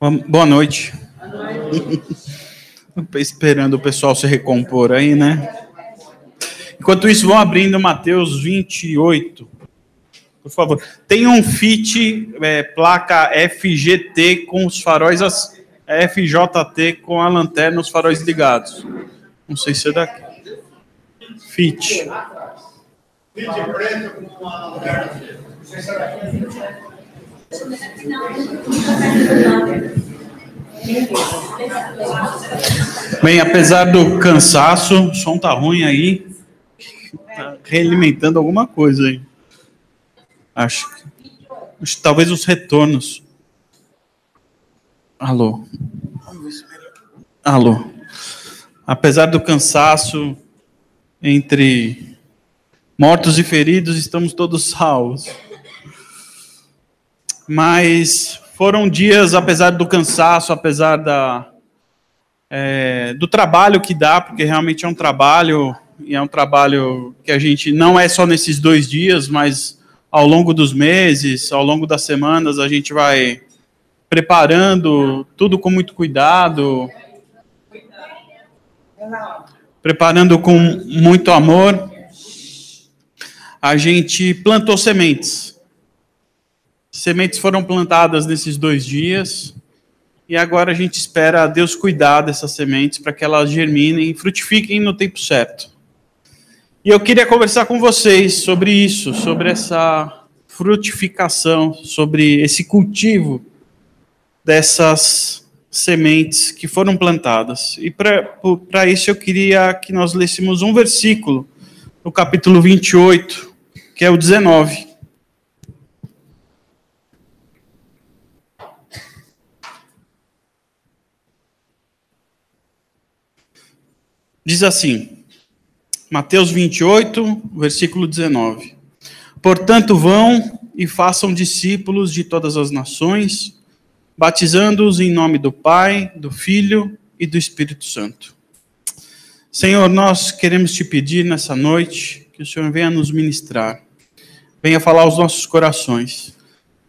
Boa noite. Esperando o pessoal se recompor aí, né? Enquanto isso, vão abrindo Mateus 28. Por favor. Tem um FIT, é, placa FGT com os faróis, FJT com a lanterna os faróis ligados. Não sei se é daqui. FIT. FIT preto com a lanterna. Não sei se é daqui. Bem, apesar do cansaço, o som tá ruim aí. Tá realimentando alguma coisa aí. Acho. Acho talvez os retornos. Alô. Alô. Apesar do cansaço, entre mortos e feridos, estamos todos salvos. Mas foram dias, apesar do cansaço, apesar da, é, do trabalho que dá, porque realmente é um trabalho, e é um trabalho que a gente não é só nesses dois dias, mas ao longo dos meses, ao longo das semanas, a gente vai preparando tudo com muito cuidado, preparando com muito amor. A gente plantou sementes Sementes foram plantadas nesses dois dias e agora a gente espera Deus cuidar dessas sementes para que elas germinem e frutifiquem no tempo certo. E eu queria conversar com vocês sobre isso, sobre essa frutificação, sobre esse cultivo dessas sementes que foram plantadas. E para isso eu queria que nós lêssemos um versículo no capítulo 28, que é o 19. Diz assim, Mateus 28, versículo 19: Portanto, vão e façam discípulos de todas as nações, batizando-os em nome do Pai, do Filho e do Espírito Santo. Senhor, nós queremos te pedir nessa noite que o Senhor venha nos ministrar, venha falar aos nossos corações.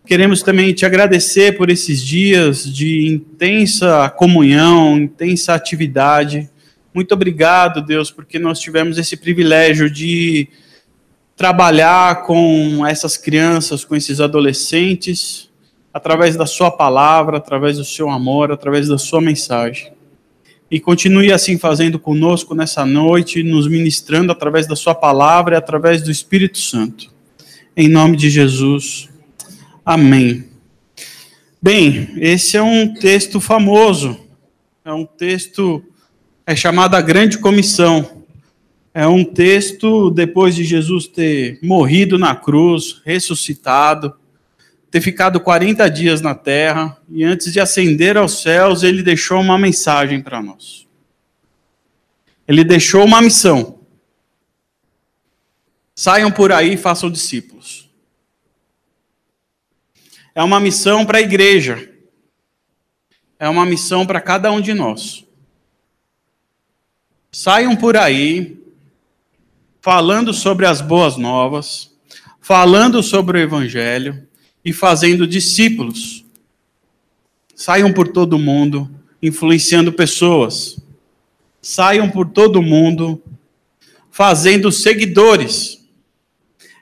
Queremos também te agradecer por esses dias de intensa comunhão, intensa atividade muito obrigado, Deus, porque nós tivemos esse privilégio de trabalhar com essas crianças, com esses adolescentes, através da Sua palavra, através do Seu amor, através da Sua mensagem. E continue assim fazendo conosco nessa noite, nos ministrando através da Sua palavra e através do Espírito Santo. Em nome de Jesus. Amém. Bem, esse é um texto famoso, é um texto é chamada Grande Comissão. É um texto depois de Jesus ter morrido na cruz, ressuscitado, ter ficado 40 dias na terra e antes de ascender aos céus, ele deixou uma mensagem para nós. Ele deixou uma missão. Saiam por aí e façam discípulos. É uma missão para a igreja. É uma missão para cada um de nós. Saiam por aí falando sobre as boas novas, falando sobre o evangelho e fazendo discípulos. Saiam por todo mundo influenciando pessoas. Saiam por todo mundo fazendo seguidores.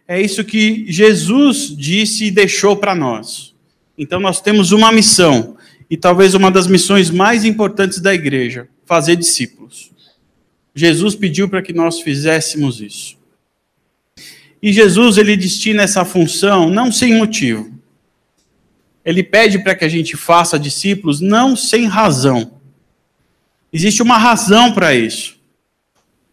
É isso que Jesus disse e deixou para nós. Então nós temos uma missão, e talvez uma das missões mais importantes da igreja: fazer discípulos. Jesus pediu para que nós fizéssemos isso. E Jesus ele destina essa função não sem motivo. Ele pede para que a gente faça discípulos não sem razão. Existe uma razão para isso.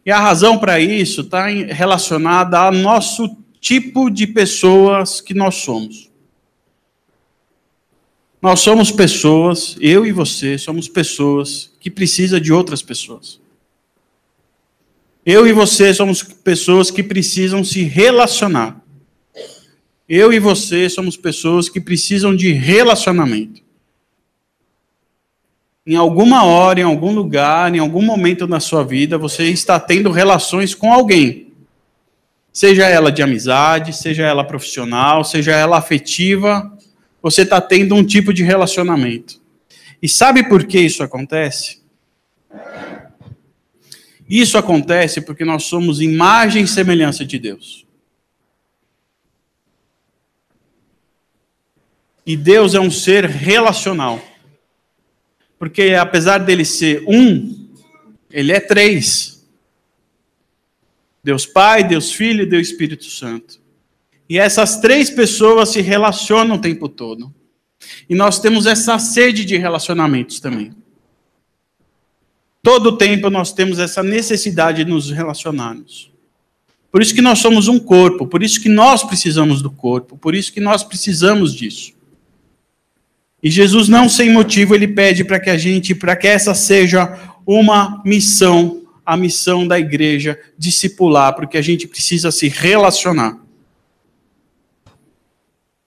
E a razão para isso está relacionada ao nosso tipo de pessoas que nós somos. Nós somos pessoas, eu e você somos pessoas que precisam de outras pessoas. Eu e você somos pessoas que precisam se relacionar. Eu e você somos pessoas que precisam de relacionamento. Em alguma hora, em algum lugar, em algum momento na sua vida, você está tendo relações com alguém. Seja ela de amizade, seja ela profissional, seja ela afetiva, você está tendo um tipo de relacionamento. E sabe por que isso acontece? Isso acontece porque nós somos imagem e semelhança de Deus. E Deus é um ser relacional. Porque apesar dele ser um, ele é três. Deus Pai, Deus Filho e Deus Espírito Santo. E essas três pessoas se relacionam o tempo todo. E nós temos essa sede de relacionamentos também. Todo tempo nós temos essa necessidade de nos relacionarmos. Por isso que nós somos um corpo, por isso que nós precisamos do corpo, por isso que nós precisamos disso. E Jesus não sem motivo ele pede para que a gente, para que essa seja uma missão, a missão da igreja discipular, porque a gente precisa se relacionar.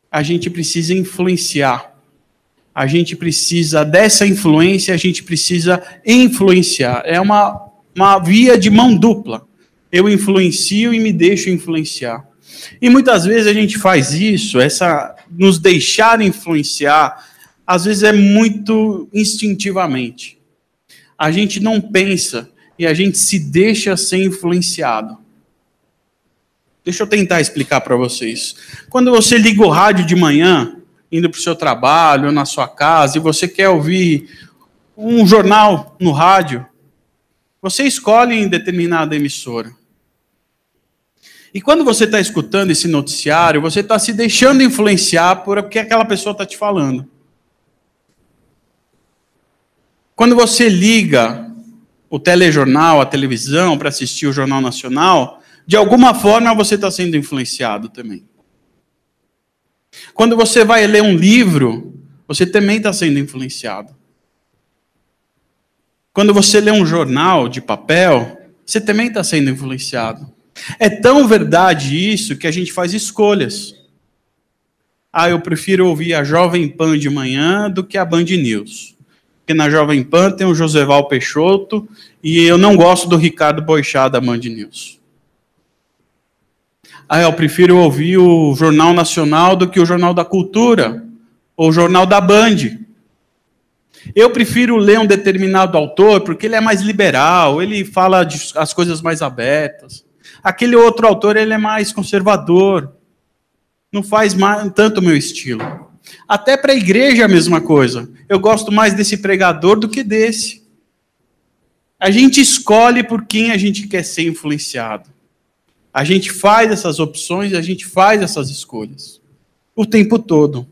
A gente precisa influenciar a gente precisa dessa influência, a gente precisa influenciar. É uma, uma via de mão dupla. Eu influencio e me deixo influenciar. E muitas vezes a gente faz isso, essa nos deixar influenciar, às vezes é muito instintivamente. A gente não pensa e a gente se deixa ser influenciado. Deixa eu tentar explicar para vocês. Quando você liga o rádio de manhã, indo para o seu trabalho, na sua casa, e você quer ouvir um jornal no rádio, você escolhe em determinada emissora. E quando você está escutando esse noticiário, você está se deixando influenciar por o que aquela pessoa está te falando. Quando você liga o telejornal, a televisão, para assistir o Jornal Nacional, de alguma forma você está sendo influenciado também. Quando você vai ler um livro, você também está sendo influenciado. Quando você lê um jornal de papel, você também está sendo influenciado. É tão verdade isso que a gente faz escolhas. Ah, eu prefiro ouvir a Jovem Pan de manhã do que a Band News. Porque na Jovem Pan tem o Joseval Peixoto e eu não gosto do Ricardo Boixá da Band News. Ah, eu prefiro ouvir o Jornal Nacional do que o Jornal da Cultura, ou o Jornal da Band. Eu prefiro ler um determinado autor porque ele é mais liberal, ele fala de, as coisas mais abertas. Aquele outro autor ele é mais conservador, não faz mais, tanto o meu estilo. Até para a igreja é a mesma coisa. Eu gosto mais desse pregador do que desse. A gente escolhe por quem a gente quer ser influenciado. A gente faz essas opções, a gente faz essas escolhas. O tempo todo.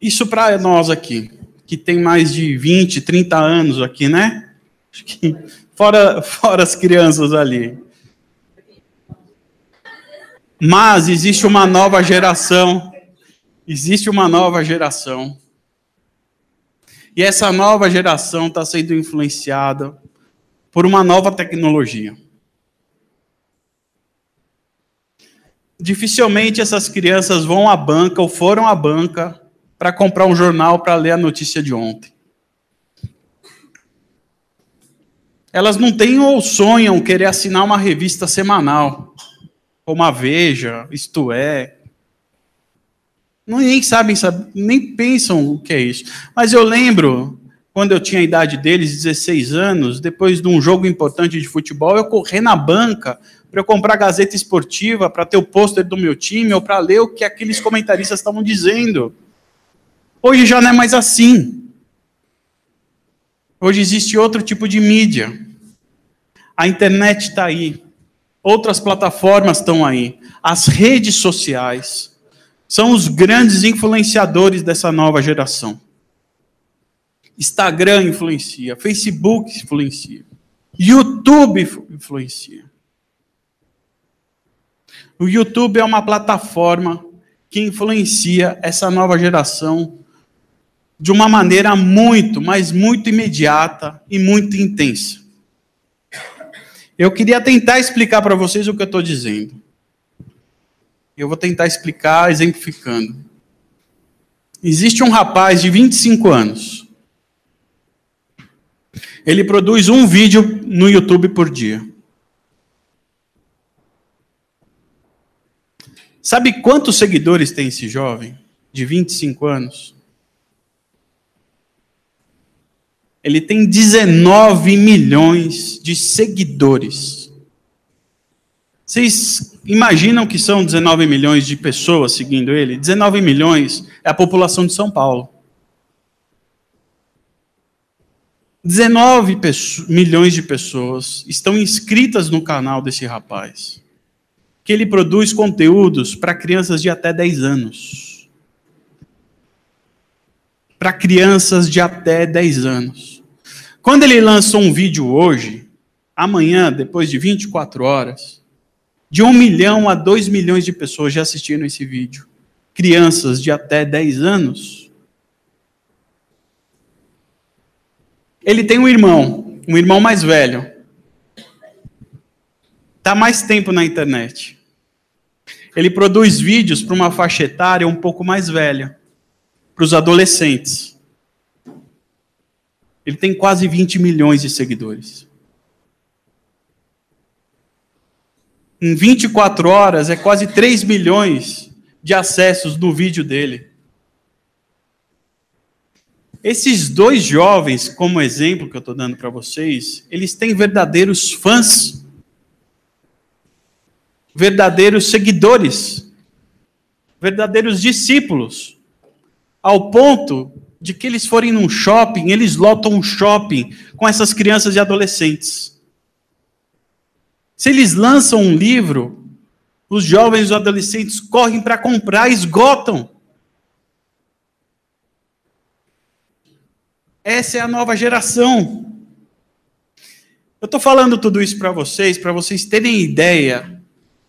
Isso para nós aqui, que tem mais de 20, 30 anos aqui, né? Fora, fora as crianças ali. Mas existe uma nova geração. Existe uma nova geração. E essa nova geração está sendo influenciada por uma nova tecnologia. Dificilmente essas crianças vão à banca ou foram à banca para comprar um jornal para ler a notícia de ontem. Elas não têm ou sonham querer assinar uma revista semanal, como a Veja, Isto É. Nem sabem, nem pensam o que é isso. Mas eu lembro, quando eu tinha a idade deles, 16 anos, depois de um jogo importante de futebol, eu corri na banca para eu comprar Gazeta Esportiva, para ter o pôster do meu time, ou para ler o que aqueles comentaristas estavam dizendo. Hoje já não é mais assim. Hoje existe outro tipo de mídia. A internet está aí. Outras plataformas estão aí. As redes sociais são os grandes influenciadores dessa nova geração. Instagram influencia, Facebook influencia, YouTube influencia. O YouTube é uma plataforma que influencia essa nova geração de uma maneira muito, mas muito imediata e muito intensa. Eu queria tentar explicar para vocês o que eu estou dizendo. Eu vou tentar explicar exemplificando. Existe um rapaz de 25 anos. Ele produz um vídeo no YouTube por dia. Sabe quantos seguidores tem esse jovem de 25 anos? Ele tem 19 milhões de seguidores. Vocês imaginam que são 19 milhões de pessoas seguindo ele? 19 milhões é a população de São Paulo. 19 milhões de pessoas estão inscritas no canal desse rapaz. Que ele produz conteúdos para crianças de até 10 anos. Para crianças de até 10 anos. Quando ele lançou um vídeo hoje, amanhã, depois de 24 horas, de 1 milhão a 2 milhões de pessoas já assistiram esse vídeo. Crianças de até 10 anos. Ele tem um irmão, um irmão mais velho. Está mais tempo na internet. Ele produz vídeos para uma faixa etária um pouco mais velha, para os adolescentes. Ele tem quase 20 milhões de seguidores. Em 24 horas, é quase 3 milhões de acessos no vídeo dele. Esses dois jovens, como exemplo que eu estou dando para vocês, eles têm verdadeiros fãs, verdadeiros seguidores, verdadeiros discípulos, ao ponto de que eles forem num shopping, eles lotam um shopping com essas crianças e adolescentes. Se eles lançam um livro, os jovens e adolescentes correm para comprar, esgotam. Essa é a nova geração. Eu estou falando tudo isso para vocês, para vocês terem ideia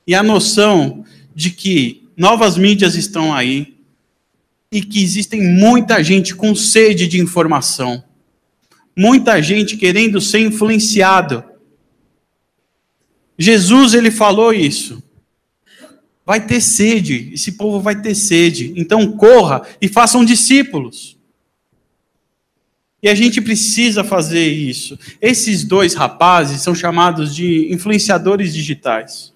e a noção de que novas mídias estão aí, e que existem muita gente com sede de informação, muita gente querendo ser influenciado. Jesus ele falou isso. Vai ter sede, esse povo vai ter sede. Então corra e façam discípulos. E a gente precisa fazer isso. Esses dois rapazes são chamados de influenciadores digitais.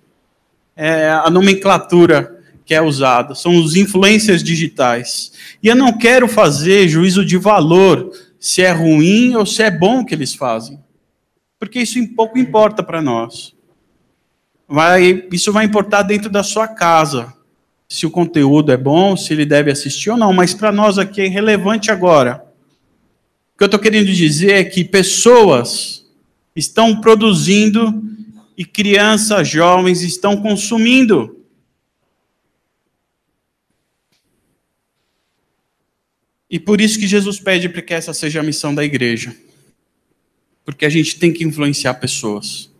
É a nomenclatura que é usado, são os influencers digitais. E eu não quero fazer juízo de valor se é ruim ou se é bom que eles fazem, porque isso pouco importa para nós. Vai, isso vai importar dentro da sua casa, se o conteúdo é bom, se ele deve assistir ou não, mas para nós aqui é relevante agora. O que eu estou querendo dizer é que pessoas estão produzindo e crianças, jovens estão consumindo. E por isso que Jesus pede para que essa seja a missão da igreja. Porque a gente tem que influenciar pessoas.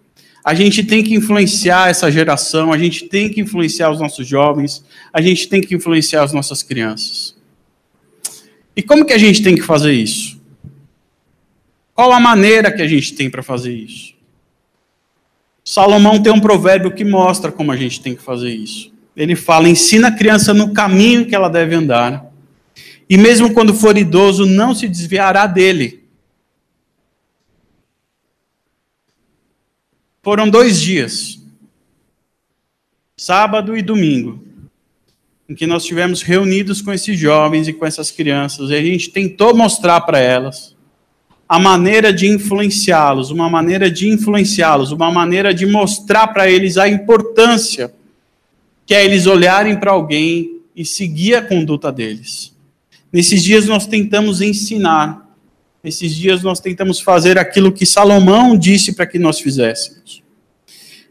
A gente tem que influenciar essa geração, a gente tem que influenciar os nossos jovens, a gente tem que influenciar as nossas crianças. E como que a gente tem que fazer isso? Qual a maneira que a gente tem para fazer isso? Salomão tem um provérbio que mostra como a gente tem que fazer isso. Ele fala: ensina a criança no caminho que ela deve andar e mesmo quando for idoso, não se desviará dele. Foram dois dias, sábado e domingo, em que nós estivemos reunidos com esses jovens e com essas crianças, e a gente tentou mostrar para elas a maneira de influenciá-los, uma maneira de influenciá-los, uma maneira de mostrar para eles a importância que é eles olharem para alguém e seguir a conduta deles. Nesses dias nós tentamos ensinar. Nesses dias nós tentamos fazer aquilo que Salomão disse para que nós fizéssemos.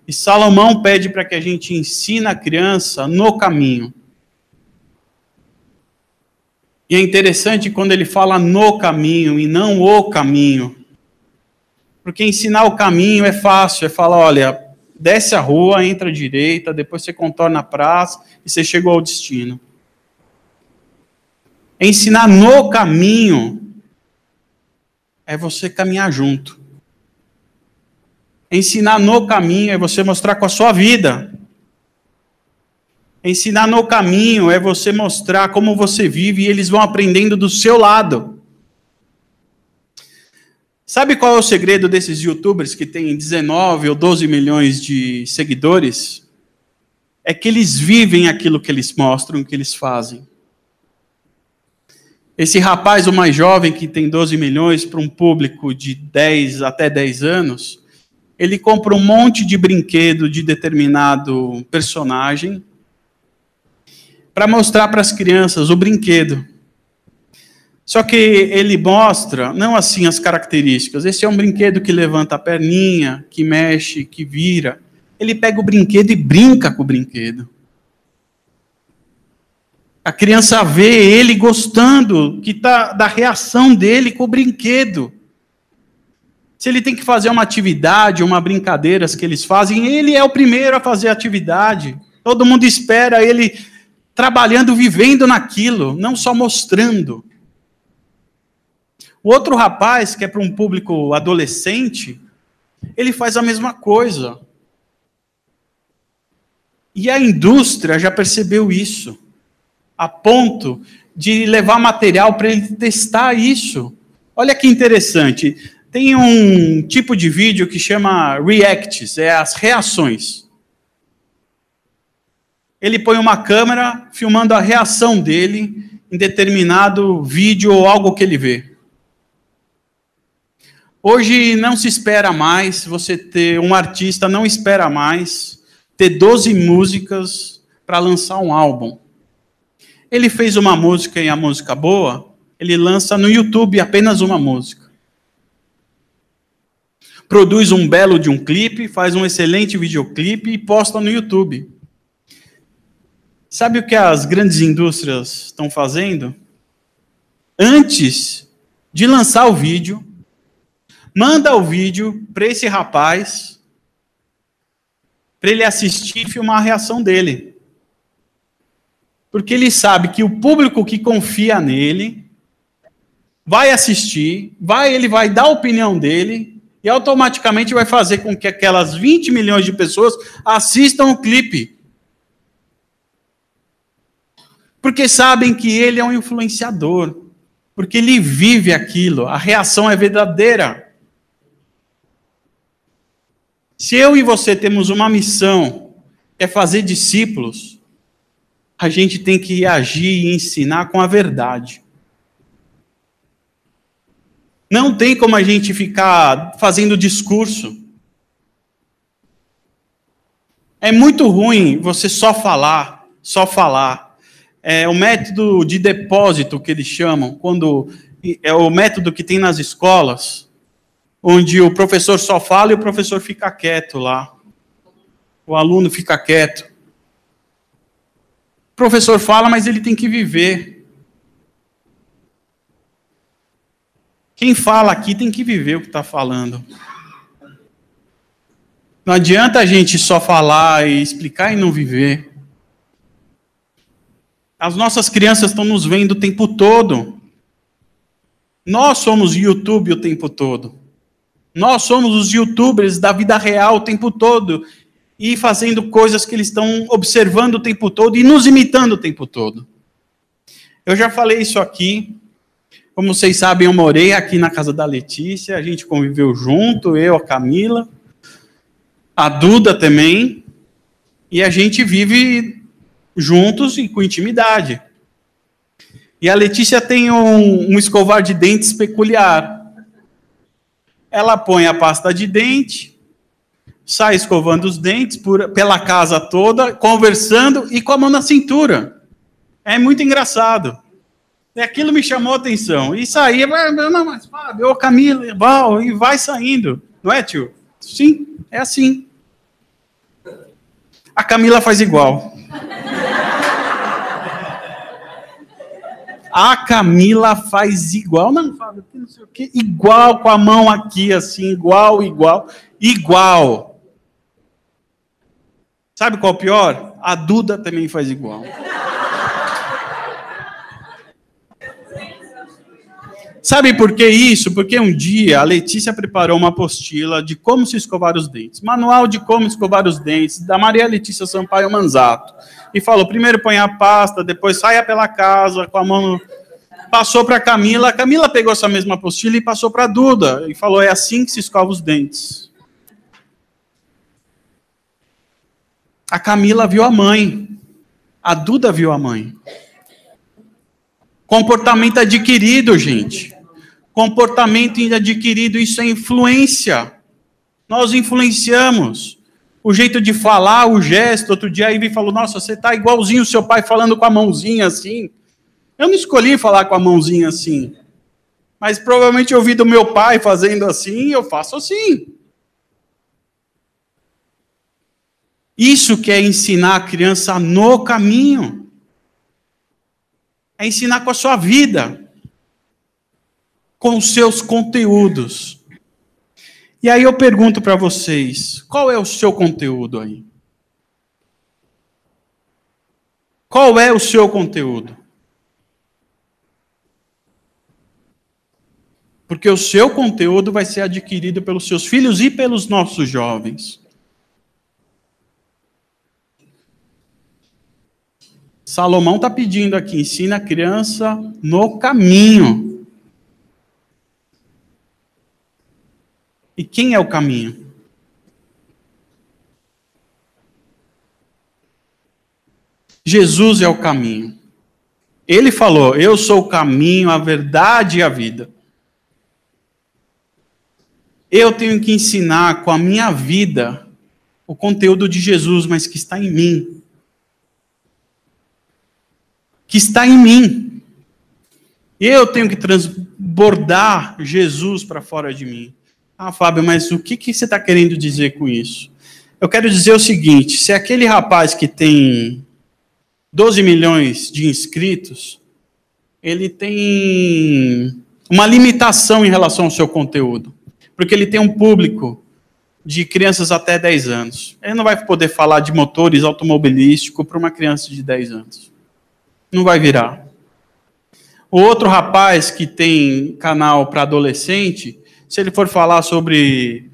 E Salomão pede para que a gente ensine a criança no caminho. E é interessante quando ele fala no caminho e não o caminho. Porque ensinar o caminho é fácil, é falar, olha, desce a rua, entra à direita, depois você contorna a praça e você chegou ao destino. Ensinar no caminho é você caminhar junto. Ensinar no caminho é você mostrar com a sua vida. Ensinar no caminho é você mostrar como você vive e eles vão aprendendo do seu lado. Sabe qual é o segredo desses youtubers que têm 19 ou 12 milhões de seguidores? É que eles vivem aquilo que eles mostram, que eles fazem. Esse rapaz, o mais jovem, que tem 12 milhões, para um público de 10 até 10 anos, ele compra um monte de brinquedo de determinado personagem para mostrar para as crianças o brinquedo. Só que ele mostra, não assim as características. Esse é um brinquedo que levanta a perninha, que mexe, que vira. Ele pega o brinquedo e brinca com o brinquedo. A criança vê ele gostando que tá da reação dele com o brinquedo. Se ele tem que fazer uma atividade, uma brincadeira que eles fazem, ele é o primeiro a fazer a atividade. Todo mundo espera ele trabalhando, vivendo naquilo, não só mostrando. O outro rapaz, que é para um público adolescente, ele faz a mesma coisa. E a indústria já percebeu isso a ponto de levar material para ele testar isso. Olha que interessante. Tem um tipo de vídeo que chama reacts, é as reações. Ele põe uma câmera filmando a reação dele em determinado vídeo ou algo que ele vê. Hoje não se espera mais você ter um artista não espera mais ter 12 músicas para lançar um álbum. Ele fez uma música e a música boa, ele lança no YouTube apenas uma música. Produz um belo de um clipe, faz um excelente videoclipe e posta no YouTube. Sabe o que as grandes indústrias estão fazendo? Antes de lançar o vídeo, manda o vídeo para esse rapaz, para ele assistir e filmar a reação dele porque ele sabe que o público que confia nele vai assistir, vai, ele vai dar a opinião dele e automaticamente vai fazer com que aquelas 20 milhões de pessoas assistam o clipe. Porque sabem que ele é um influenciador, porque ele vive aquilo, a reação é verdadeira. Se eu e você temos uma missão, é fazer discípulos, a gente tem que agir e ensinar com a verdade. Não tem como a gente ficar fazendo discurso. É muito ruim você só falar, só falar. É o método de depósito que eles chamam, quando é o método que tem nas escolas, onde o professor só fala e o professor fica quieto lá. O aluno fica quieto. O professor fala, mas ele tem que viver. Quem fala aqui tem que viver o que está falando. Não adianta a gente só falar e explicar e não viver. As nossas crianças estão nos vendo o tempo todo. Nós somos YouTube o tempo todo. Nós somos os youtubers da vida real o tempo todo e fazendo coisas que eles estão observando o tempo todo e nos imitando o tempo todo. Eu já falei isso aqui. Como vocês sabem, eu morei aqui na casa da Letícia, a gente conviveu junto, eu, a Camila, a Duda também, e a gente vive juntos e com intimidade. E a Letícia tem um, um escovar de dentes peculiar. Ela põe a pasta de dente, sai escovando os dentes por, pela casa toda, conversando e com a mão na cintura. É muito engraçado. E aquilo me chamou a atenção. E saía, não, mas Fábio, ô Camila, Val, e vai saindo. Não é, tio? Sim, é assim. A Camila faz igual. A Camila faz igual, não, Fábio, não sei o quê, igual com a mão aqui, assim, igual, igual, igual. Sabe qual é o pior? A Duda também faz igual. Sabe por que isso? Porque um dia a Letícia preparou uma apostila de como se escovar os dentes. Manual de como escovar os dentes, da Maria Letícia Sampaio Manzato. E falou: primeiro põe a pasta, depois saia pela casa com a mão. Passou para Camila. Camila pegou essa mesma apostila e passou para Duda. E falou: é assim que se escova os dentes. A Camila viu a mãe. A Duda viu a mãe. Comportamento adquirido, gente. Comportamento adquirido, isso é influência. Nós influenciamos. O jeito de falar, o gesto. Outro dia a Ivy falou: Nossa, você está igualzinho o seu pai falando com a mãozinha assim. Eu não escolhi falar com a mãozinha assim. Mas provavelmente eu ouvi do meu pai fazendo assim, eu faço assim. Isso que é ensinar a criança no caminho. É ensinar com a sua vida, com seus conteúdos. E aí eu pergunto para vocês: qual é o seu conteúdo aí? Qual é o seu conteúdo? Porque o seu conteúdo vai ser adquirido pelos seus filhos e pelos nossos jovens. Salomão está pedindo aqui: ensina a criança no caminho. E quem é o caminho? Jesus é o caminho. Ele falou: Eu sou o caminho, a verdade e a vida. Eu tenho que ensinar com a minha vida o conteúdo de Jesus, mas que está em mim. Que está em mim. Eu tenho que transbordar Jesus para fora de mim. Ah, Fábio, mas o que, que você está querendo dizer com isso? Eu quero dizer o seguinte: se aquele rapaz que tem 12 milhões de inscritos, ele tem uma limitação em relação ao seu conteúdo porque ele tem um público de crianças até 10 anos. Ele não vai poder falar de motores automobilísticos para uma criança de 10 anos. Não vai virar. O outro rapaz que tem canal para adolescente, se ele for falar sobre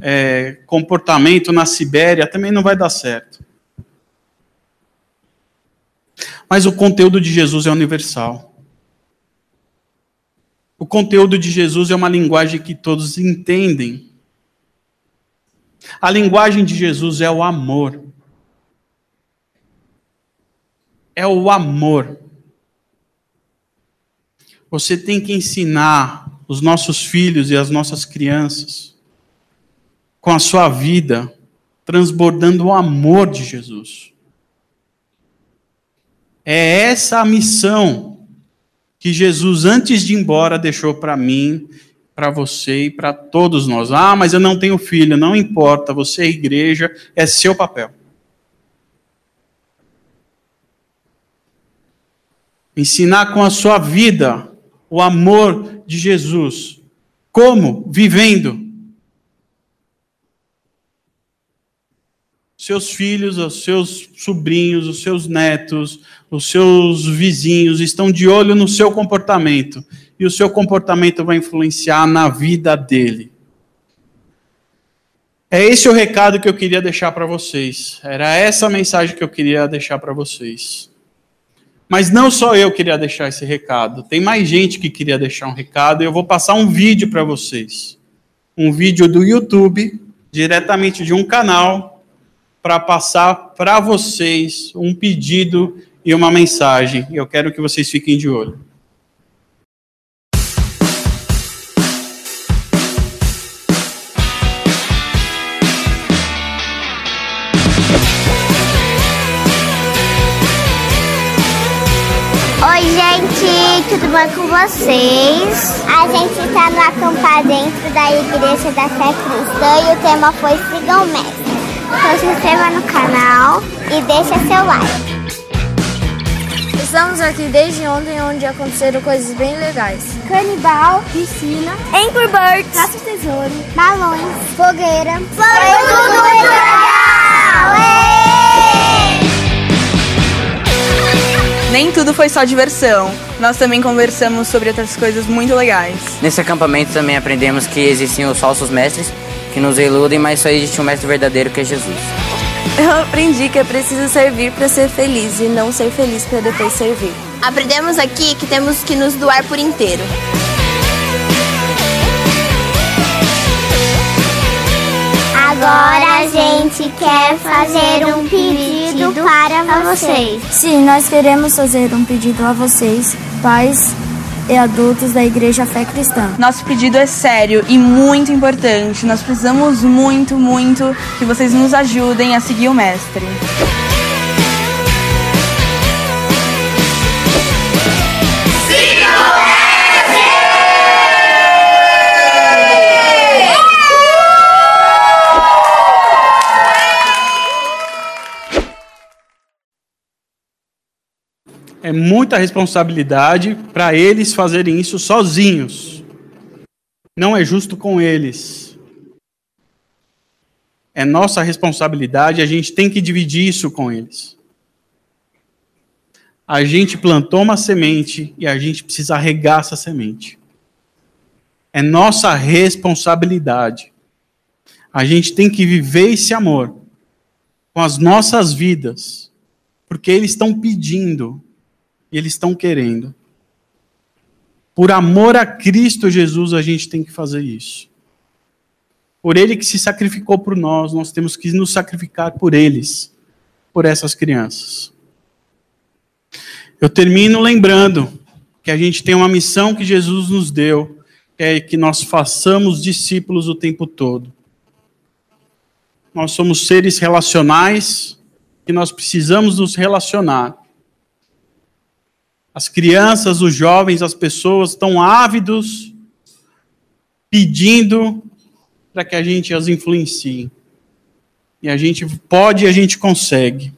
é, comportamento na Sibéria, também não vai dar certo. Mas o conteúdo de Jesus é universal. O conteúdo de Jesus é uma linguagem que todos entendem. A linguagem de Jesus é o amor. É o amor. Você tem que ensinar os nossos filhos e as nossas crianças com a sua vida, transbordando o amor de Jesus. É essa a missão que Jesus, antes de ir embora, deixou para mim, para você e para todos nós. Ah, mas eu não tenho filho, não importa, você é igreja, é seu papel. Ensinar com a sua vida o amor de Jesus. Como? Vivendo. Seus filhos, os seus sobrinhos, os seus netos, os seus vizinhos estão de olho no seu comportamento e o seu comportamento vai influenciar na vida dele. É esse o recado que eu queria deixar para vocês. Era essa a mensagem que eu queria deixar para vocês. Mas não só eu queria deixar esse recado. Tem mais gente que queria deixar um recado e eu vou passar um vídeo para vocês. Um vídeo do YouTube, diretamente de um canal, para passar para vocês um pedido e uma mensagem. Eu quero que vocês fiquem de olho. Tudo bom com vocês? A gente está no acampar dentro da Igreja da Fé Cristã e o tema foi Sigam o Mestre. Então se inscreva no canal e deixa seu like. Estamos aqui desde ontem, onde aconteceram coisas bem legais. Canibal, piscina, Angry Birds, caça tesouro, balões, fogueira. Foi tudo muito legal! Nem tudo foi só diversão. Nós também conversamos sobre outras coisas muito legais. Nesse acampamento também aprendemos que existem os falsos mestres que nos iludem, mas só existe um mestre verdadeiro que é Jesus. Eu aprendi que é preciso servir para ser feliz e não ser feliz para depois servir. Aprendemos aqui que temos que nos doar por inteiro. Agora a gente quer fazer um pedido para vocês. Sim, nós queremos fazer um pedido a vocês pais e adultos da Igreja Fé Cristã. Nosso pedido é sério e muito importante. Nós precisamos muito, muito que vocês nos ajudem a seguir o Mestre. É muita responsabilidade para eles fazerem isso sozinhos. Não é justo com eles. É nossa responsabilidade, a gente tem que dividir isso com eles. A gente plantou uma semente e a gente precisa regar essa semente. É nossa responsabilidade. A gente tem que viver esse amor com as nossas vidas, porque eles estão pedindo e eles estão querendo. Por amor a Cristo Jesus, a gente tem que fazer isso. Por Ele que se sacrificou por nós, nós temos que nos sacrificar por eles, por essas crianças. Eu termino lembrando que a gente tem uma missão que Jesus nos deu, que é que nós façamos discípulos o tempo todo. Nós somos seres relacionais e nós precisamos nos relacionar. As crianças, os jovens, as pessoas estão ávidos, pedindo para que a gente as influencie. E a gente pode e a gente consegue.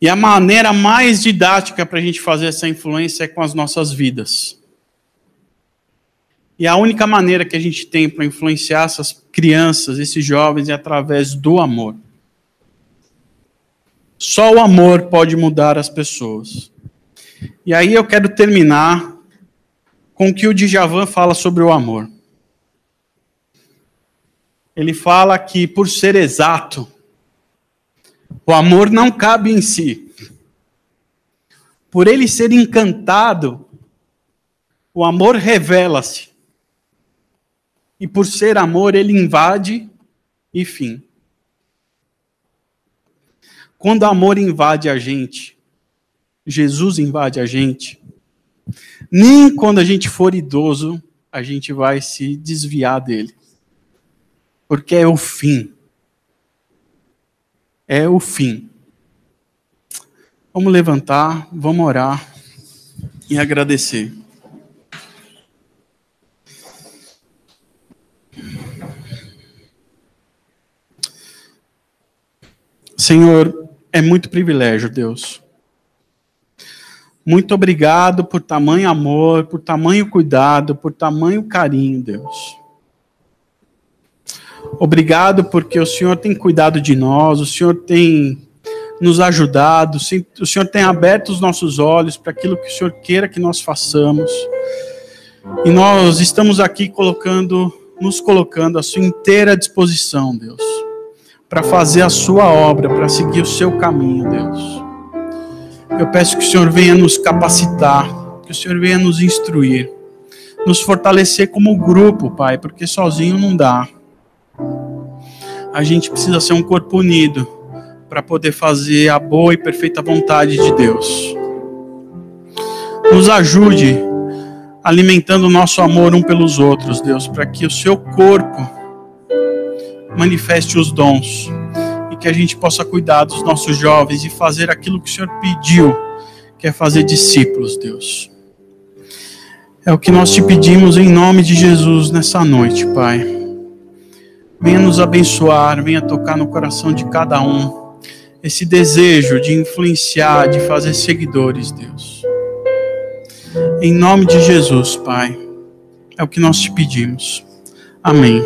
E a maneira mais didática para a gente fazer essa influência é com as nossas vidas. E a única maneira que a gente tem para influenciar essas crianças, esses jovens, é através do amor. Só o amor pode mudar as pessoas. E aí eu quero terminar com o que o Djavan fala sobre o amor. Ele fala que, por ser exato, o amor não cabe em si. Por ele ser encantado, o amor revela-se. E por ser amor, ele invade e fim. Quando o amor invade a gente, Jesus invade a gente, nem quando a gente for idoso, a gente vai se desviar dele. Porque é o fim. É o fim. Vamos levantar, vamos orar e agradecer. Senhor, é muito privilégio, Deus muito obrigado por tamanho amor, por tamanho cuidado, por tamanho carinho, Deus. Obrigado porque o Senhor tem cuidado de nós, o Senhor tem nos ajudado, o Senhor tem aberto os nossos olhos para aquilo que o Senhor queira que nós façamos. E nós estamos aqui colocando, nos colocando à sua inteira disposição, Deus, para fazer a sua obra, para seguir o seu caminho, Deus. Eu peço que o Senhor venha nos capacitar, que o Senhor venha nos instruir, nos fortalecer como grupo, Pai, porque sozinho não dá. A gente precisa ser um corpo unido para poder fazer a boa e perfeita vontade de Deus. Nos ajude alimentando o nosso amor um pelos outros, Deus, para que o seu corpo manifeste os dons que a gente possa cuidar dos nossos jovens e fazer aquilo que o Senhor pediu, que é fazer discípulos, Deus. É o que nós te pedimos em nome de Jesus nessa noite, Pai. Venha nos abençoar, venha tocar no coração de cada um esse desejo de influenciar, de fazer seguidores, Deus. Em nome de Jesus, Pai. É o que nós te pedimos. Amém.